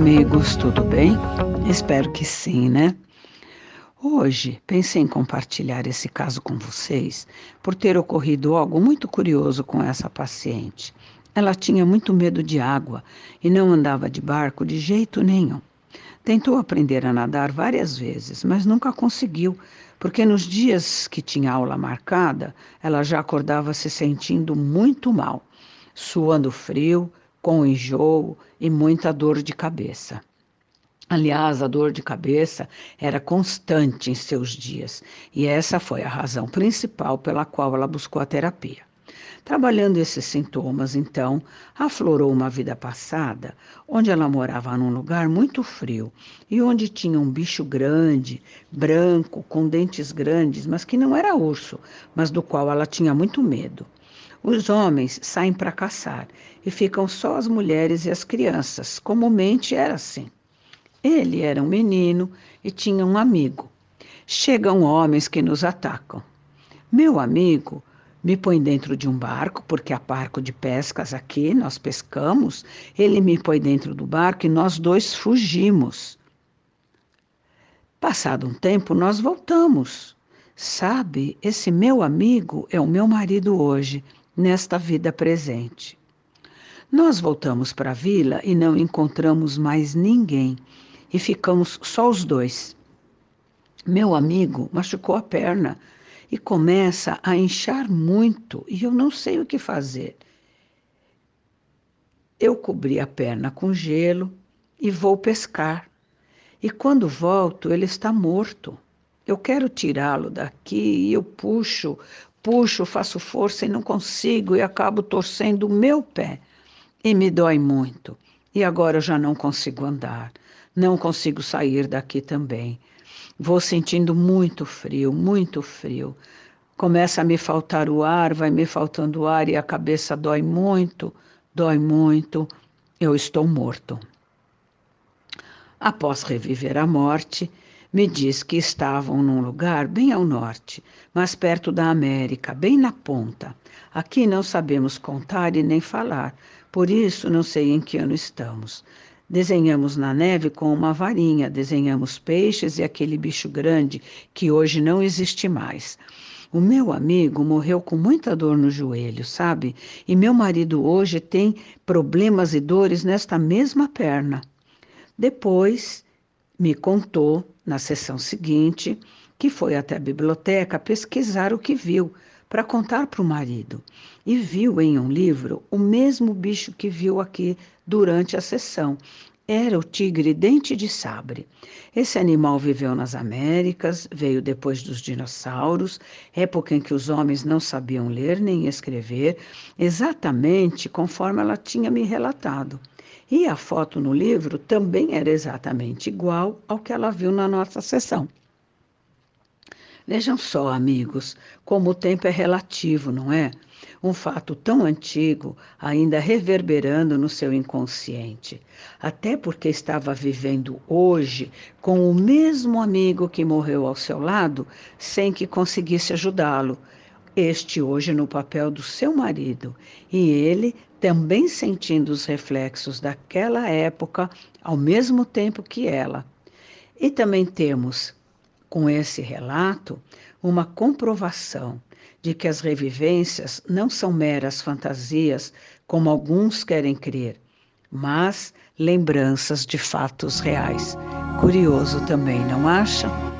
amigos, tudo bem? Espero que sim, né? Hoje pensei em compartilhar esse caso com vocês por ter ocorrido algo muito curioso com essa paciente. Ela tinha muito medo de água e não andava de barco de jeito nenhum. Tentou aprender a nadar várias vezes, mas nunca conseguiu, porque nos dias que tinha aula marcada, ela já acordava se sentindo muito mal, suando frio, com enjoo e muita dor de cabeça. Aliás, a dor de cabeça era constante em seus dias, e essa foi a razão principal pela qual ela buscou a terapia. Trabalhando esses sintomas, então, aflorou uma vida passada, onde ela morava num lugar muito frio e onde tinha um bicho grande, branco, com dentes grandes, mas que não era urso, mas do qual ela tinha muito medo. Os homens saem para caçar e ficam só as mulheres e as crianças. Comumente era assim. Ele era um menino e tinha um amigo. Chegam homens que nos atacam. Meu amigo me põe dentro de um barco, porque há barco de pescas aqui, nós pescamos. Ele me põe dentro do barco e nós dois fugimos. Passado um tempo, nós voltamos. Sabe, esse meu amigo é o meu marido hoje nesta vida presente. Nós voltamos para a vila e não encontramos mais ninguém e ficamos só os dois. Meu amigo machucou a perna e começa a inchar muito e eu não sei o que fazer. Eu cobri a perna com gelo e vou pescar. E quando volto, ele está morto. Eu quero tirá-lo daqui e eu puxo puxo, faço força e não consigo e acabo torcendo o meu pé. E me dói muito. E agora eu já não consigo andar. Não consigo sair daqui também. Vou sentindo muito frio, muito frio. Começa a me faltar o ar, vai me faltando o ar e a cabeça dói muito, dói muito. Eu estou morto. Após reviver a morte, me diz que estavam num lugar bem ao norte, mas perto da América, bem na ponta. Aqui não sabemos contar e nem falar, por isso não sei em que ano estamos. Desenhamos na neve com uma varinha, desenhamos peixes e aquele bicho grande que hoje não existe mais. O meu amigo morreu com muita dor no joelho, sabe? E meu marido hoje tem problemas e dores nesta mesma perna. Depois me contou na sessão seguinte, que foi até a biblioteca pesquisar o que viu para contar para o marido. E viu em um livro o mesmo bicho que viu aqui durante a sessão. Era o tigre dente de sabre. Esse animal viveu nas Américas, veio depois dos dinossauros, época em que os homens não sabiam ler nem escrever, exatamente conforme ela tinha me relatado. E a foto no livro também era exatamente igual ao que ela viu na nossa sessão. Vejam só, amigos, como o tempo é relativo, não é? Um fato tão antigo ainda reverberando no seu inconsciente. Até porque estava vivendo hoje com o mesmo amigo que morreu ao seu lado sem que conseguisse ajudá-lo. Este hoje no papel do seu marido e ele também sentindo os reflexos daquela época ao mesmo tempo que ela. E também temos, com esse relato, uma comprovação de que as revivências não são meras fantasias, como alguns querem crer, mas lembranças de fatos reais. Curioso também, não acham?